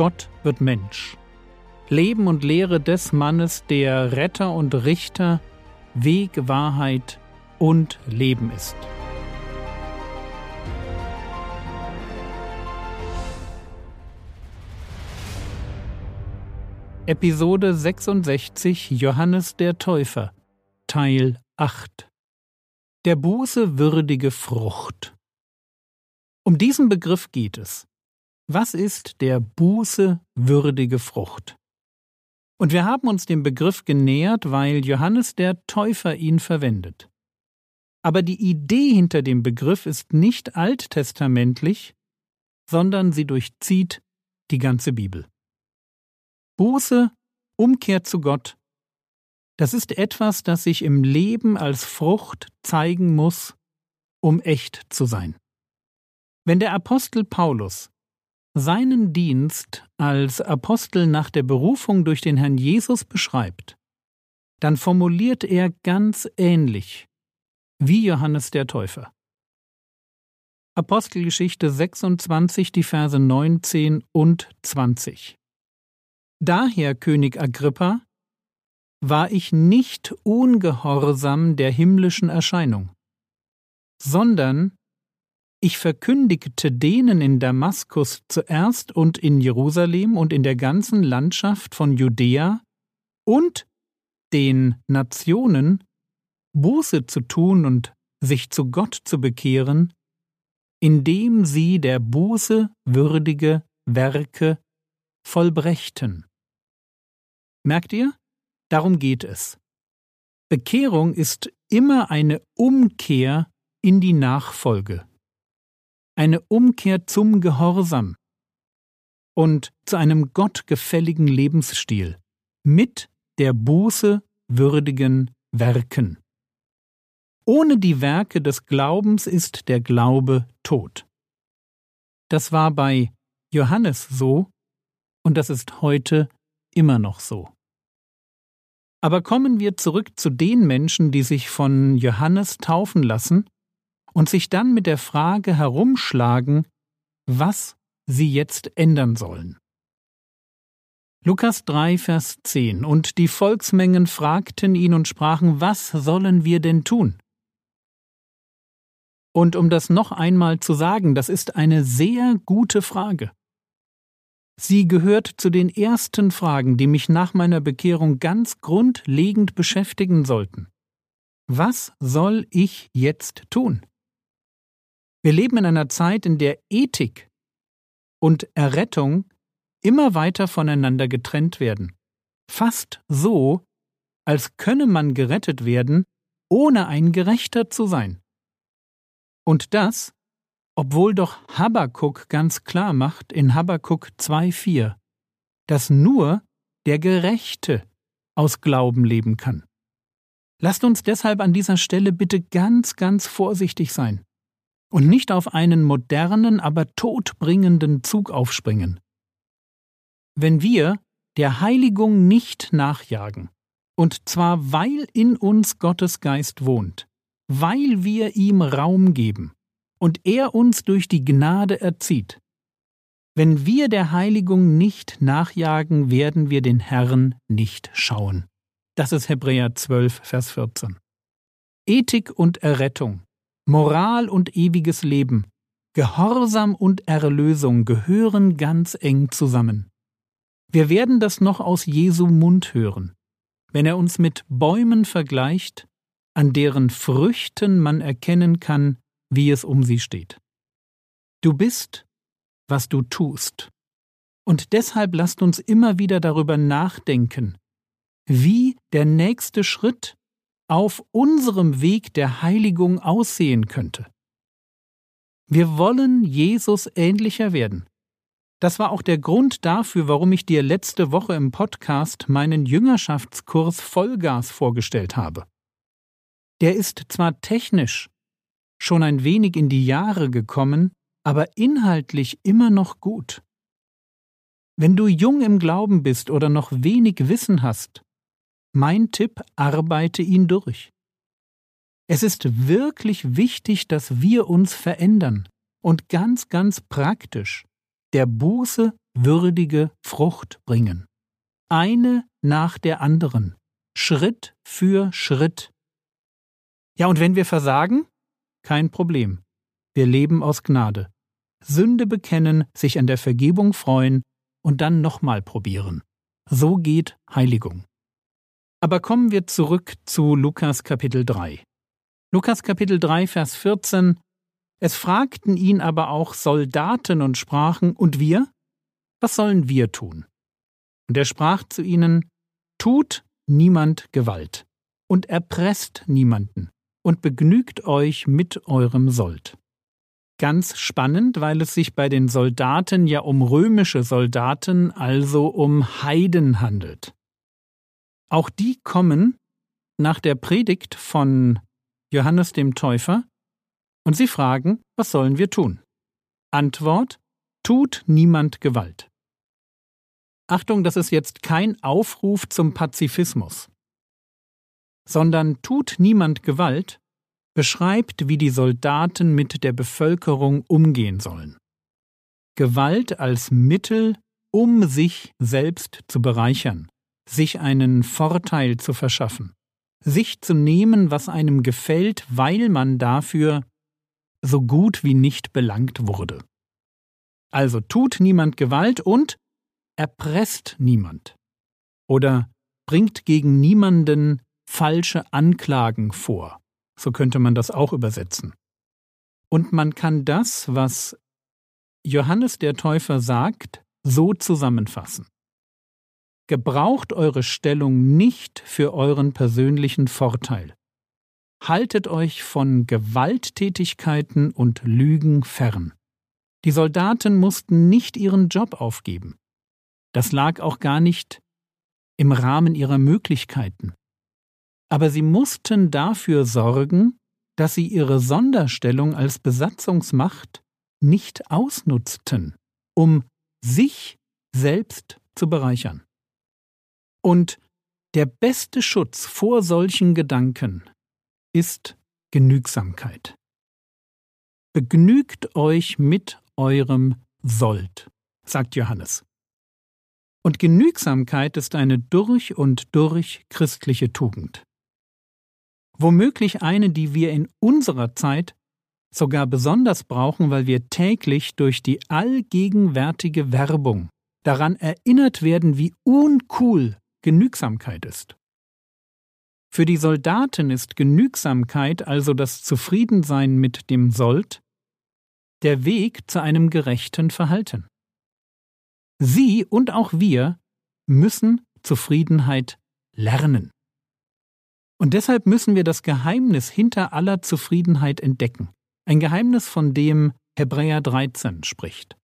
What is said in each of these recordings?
Gott wird Mensch. Leben und Lehre des Mannes, der Retter und Richter, Weg, Wahrheit und Leben ist. Episode 66 Johannes der Täufer Teil 8 Der Buße würdige Frucht Um diesen Begriff geht es. Was ist der Buße würdige Frucht? Und wir haben uns dem Begriff genähert, weil Johannes der Täufer ihn verwendet. Aber die Idee hinter dem Begriff ist nicht alttestamentlich, sondern sie durchzieht die ganze Bibel. Buße, Umkehr zu Gott, das ist etwas, das sich im Leben als Frucht zeigen muss, um echt zu sein. Wenn der Apostel Paulus seinen Dienst als Apostel nach der Berufung durch den Herrn Jesus beschreibt, dann formuliert er ganz ähnlich wie Johannes der Täufer. Apostelgeschichte 26, die Verse 19 und 20. Daher, König Agrippa, war ich nicht ungehorsam der himmlischen Erscheinung, sondern ich verkündigte denen in Damaskus zuerst und in Jerusalem und in der ganzen Landschaft von Judäa und den Nationen Buße zu tun und sich zu Gott zu bekehren, indem sie der Buße würdige Werke vollbrächten. Merkt ihr? Darum geht es. Bekehrung ist immer eine Umkehr in die Nachfolge, eine Umkehr zum Gehorsam und zu einem gottgefälligen Lebensstil mit der Buße würdigen Werken. Ohne die Werke des Glaubens ist der Glaube tot. Das war bei Johannes so und das ist heute immer noch so. Aber kommen wir zurück zu den Menschen, die sich von Johannes taufen lassen und sich dann mit der Frage herumschlagen, was sie jetzt ändern sollen. Lukas 3, Vers 10 Und die Volksmengen fragten ihn und sprachen, was sollen wir denn tun? Und um das noch einmal zu sagen, das ist eine sehr gute Frage. Sie gehört zu den ersten Fragen, die mich nach meiner Bekehrung ganz grundlegend beschäftigen sollten. Was soll ich jetzt tun? Wir leben in einer Zeit, in der Ethik und Errettung immer weiter voneinander getrennt werden. Fast so, als könne man gerettet werden, ohne ein Gerechter zu sein. Und das obwohl doch Habakuk ganz klar macht in Habakuk 2,4, dass nur der Gerechte aus Glauben leben kann. Lasst uns deshalb an dieser Stelle bitte ganz, ganz vorsichtig sein und nicht auf einen modernen, aber todbringenden Zug aufspringen. Wenn wir der Heiligung nicht nachjagen, und zwar weil in uns Gottes Geist wohnt, weil wir ihm Raum geben, und er uns durch die Gnade erzieht. Wenn wir der Heiligung nicht nachjagen, werden wir den Herrn nicht schauen. Das ist Hebräer 12, Vers 14. Ethik und Errettung, Moral und ewiges Leben, Gehorsam und Erlösung gehören ganz eng zusammen. Wir werden das noch aus Jesu Mund hören, wenn er uns mit Bäumen vergleicht, an deren Früchten man erkennen kann, wie es um sie steht. Du bist, was du tust. Und deshalb lasst uns immer wieder darüber nachdenken, wie der nächste Schritt auf unserem Weg der Heiligung aussehen könnte. Wir wollen Jesus ähnlicher werden. Das war auch der Grund dafür, warum ich dir letzte Woche im Podcast meinen Jüngerschaftskurs Vollgas vorgestellt habe. Der ist zwar technisch schon ein wenig in die Jahre gekommen, aber inhaltlich immer noch gut. Wenn du jung im Glauben bist oder noch wenig Wissen hast, mein Tipp, arbeite ihn durch. Es ist wirklich wichtig, dass wir uns verändern und ganz, ganz praktisch der Buße würdige Frucht bringen. Eine nach der anderen, Schritt für Schritt. Ja, und wenn wir versagen? Kein Problem. Wir leben aus Gnade. Sünde bekennen, sich an der Vergebung freuen und dann nochmal probieren. So geht Heiligung. Aber kommen wir zurück zu Lukas Kapitel 3. Lukas Kapitel 3, Vers 14. Es fragten ihn aber auch Soldaten und sprachen, und wir? Was sollen wir tun? Und er sprach zu ihnen, Tut niemand Gewalt und erpresst niemanden und begnügt euch mit eurem Sold. Ganz spannend, weil es sich bei den Soldaten ja um römische Soldaten, also um Heiden handelt. Auch die kommen nach der Predigt von Johannes dem Täufer und sie fragen, was sollen wir tun? Antwort, tut niemand Gewalt. Achtung, das ist jetzt kein Aufruf zum Pazifismus, sondern tut niemand Gewalt beschreibt, wie die Soldaten mit der Bevölkerung umgehen sollen. Gewalt als Mittel, um sich selbst zu bereichern, sich einen Vorteil zu verschaffen, sich zu nehmen, was einem gefällt, weil man dafür so gut wie nicht belangt wurde. Also tut niemand Gewalt und erpresst niemand oder bringt gegen niemanden falsche Anklagen vor. So könnte man das auch übersetzen. Und man kann das, was Johannes der Täufer sagt, so zusammenfassen. Gebraucht eure Stellung nicht für euren persönlichen Vorteil. Haltet euch von Gewalttätigkeiten und Lügen fern. Die Soldaten mussten nicht ihren Job aufgeben. Das lag auch gar nicht im Rahmen ihrer Möglichkeiten. Aber sie mussten dafür sorgen, dass sie ihre Sonderstellung als Besatzungsmacht nicht ausnutzten, um sich selbst zu bereichern. Und der beste Schutz vor solchen Gedanken ist Genügsamkeit. Begnügt euch mit eurem Sold, sagt Johannes. Und Genügsamkeit ist eine durch und durch christliche Tugend. Womöglich eine, die wir in unserer Zeit sogar besonders brauchen, weil wir täglich durch die allgegenwärtige Werbung daran erinnert werden, wie uncool Genügsamkeit ist. Für die Soldaten ist Genügsamkeit, also das Zufriedensein mit dem Sold, der Weg zu einem gerechten Verhalten. Sie und auch wir müssen Zufriedenheit lernen. Und deshalb müssen wir das Geheimnis hinter aller Zufriedenheit entdecken. Ein Geheimnis, von dem Hebräer 13 spricht.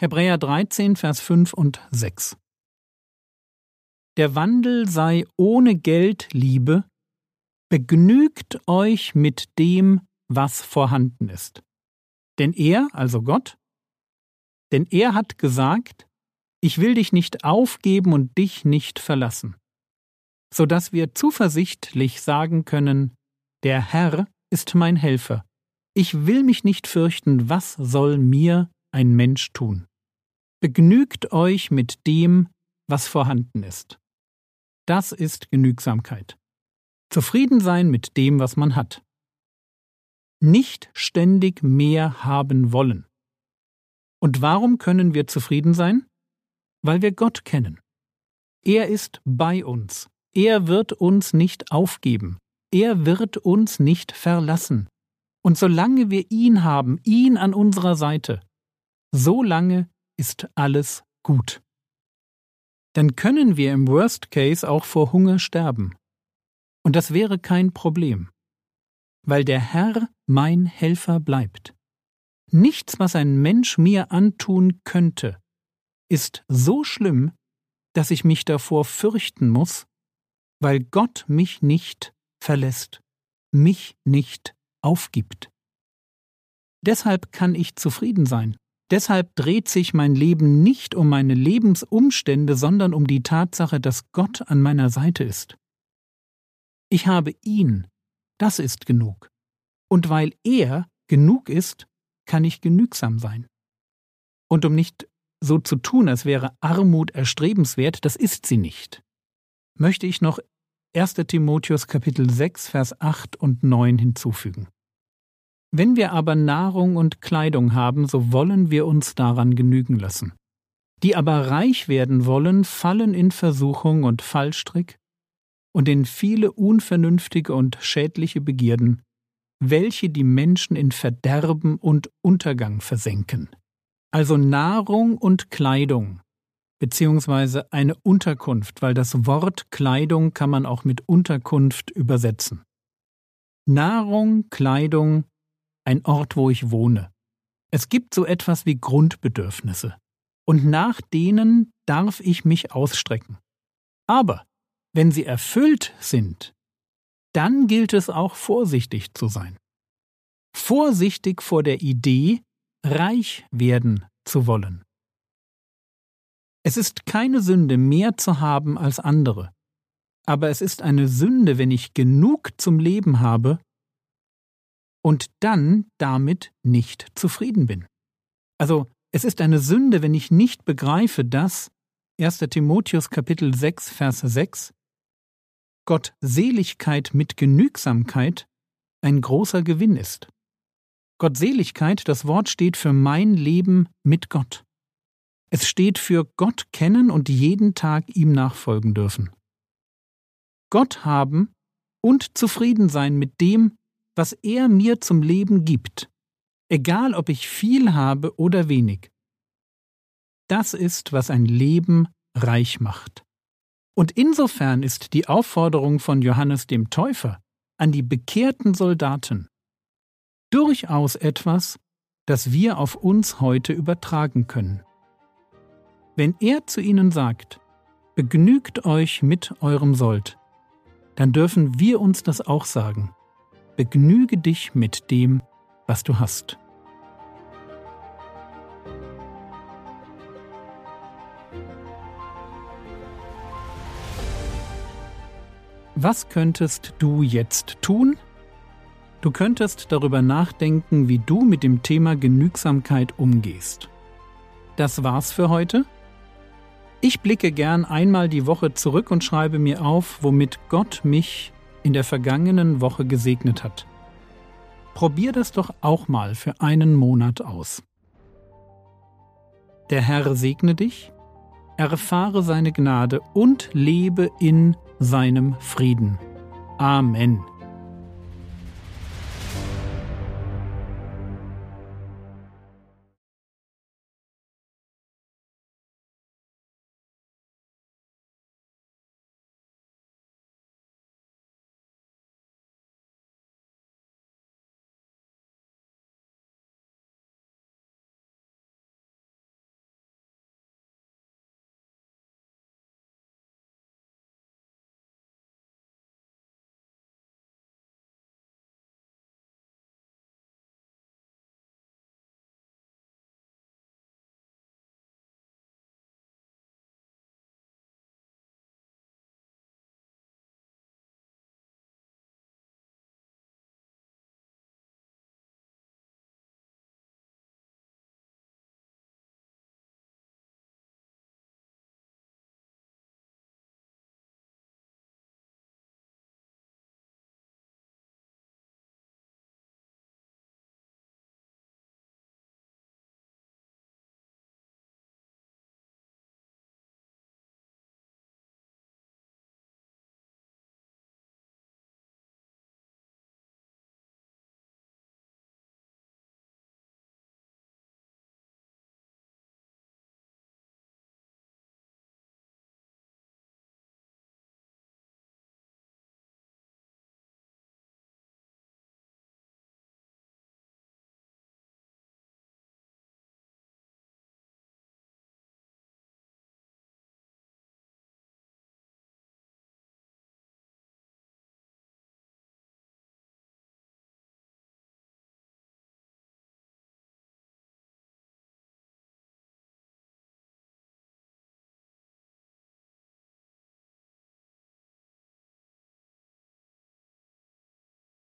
Hebräer 13, Vers 5 und 6. Der Wandel sei ohne Geldliebe, begnügt euch mit dem, was vorhanden ist. Denn er, also Gott, denn er hat gesagt, ich will dich nicht aufgeben und dich nicht verlassen, so dass wir zuversichtlich sagen können, der Herr ist mein Helfer. Ich will mich nicht fürchten, was soll mir ein Mensch tun? Begnügt euch mit dem, was vorhanden ist. Das ist Genügsamkeit. Zufrieden sein mit dem, was man hat. Nicht ständig mehr haben wollen. Und warum können wir zufrieden sein? Weil wir Gott kennen. Er ist bei uns. Er wird uns nicht aufgeben. Er wird uns nicht verlassen. Und solange wir ihn haben, ihn an unserer Seite, so lange ist alles gut. Dann können wir im Worst Case auch vor Hunger sterben. Und das wäre kein Problem, weil der Herr mein Helfer bleibt. Nichts, was ein Mensch mir antun könnte, ist so schlimm, dass ich mich davor fürchten muss, weil Gott mich nicht verlässt, mich nicht aufgibt. Deshalb kann ich zufrieden sein. Deshalb dreht sich mein Leben nicht um meine Lebensumstände, sondern um die Tatsache, dass Gott an meiner Seite ist. Ich habe ihn, das ist genug. Und weil er genug ist, kann ich genügsam sein. Und um nicht so zu tun, als wäre Armut erstrebenswert, das ist sie nicht, möchte ich noch 1. Timotheus Kapitel 6, Vers 8 und 9 hinzufügen. Wenn wir aber Nahrung und Kleidung haben, so wollen wir uns daran genügen lassen. Die aber reich werden wollen, fallen in Versuchung und Fallstrick und in viele unvernünftige und schädliche Begierden, welche die Menschen in Verderben und Untergang versenken. Also Nahrung und Kleidung, beziehungsweise eine Unterkunft, weil das Wort Kleidung kann man auch mit Unterkunft übersetzen. Nahrung, Kleidung, ein Ort, wo ich wohne. Es gibt so etwas wie Grundbedürfnisse, und nach denen darf ich mich ausstrecken. Aber wenn sie erfüllt sind, dann gilt es auch vorsichtig zu sein. Vorsichtig vor der Idee, reich werden zu wollen. Es ist keine Sünde, mehr zu haben als andere, aber es ist eine Sünde, wenn ich genug zum Leben habe und dann damit nicht zufrieden bin. Also es ist eine Sünde, wenn ich nicht begreife, dass 1. Timotheus Kapitel 6 Vers 6 Gott Seligkeit mit Genügsamkeit ein großer Gewinn ist. Gottseligkeit, das Wort steht für mein Leben mit Gott. Es steht für Gott kennen und jeden Tag ihm nachfolgen dürfen. Gott haben und zufrieden sein mit dem, was er mir zum Leben gibt, egal ob ich viel habe oder wenig. Das ist, was ein Leben reich macht. Und insofern ist die Aufforderung von Johannes dem Täufer an die bekehrten Soldaten durchaus etwas, das wir auf uns heute übertragen können. Wenn er zu ihnen sagt, begnügt euch mit eurem Sold, dann dürfen wir uns das auch sagen. Begnüge dich mit dem, was du hast. Was könntest du jetzt tun? Du könntest darüber nachdenken, wie du mit dem Thema Genügsamkeit umgehst. Das war's für heute. Ich blicke gern einmal die Woche zurück und schreibe mir auf, womit Gott mich in der vergangenen Woche gesegnet hat. Probier das doch auch mal für einen Monat aus. Der Herr segne dich, erfahre seine Gnade und lebe in seinem Frieden. Amen.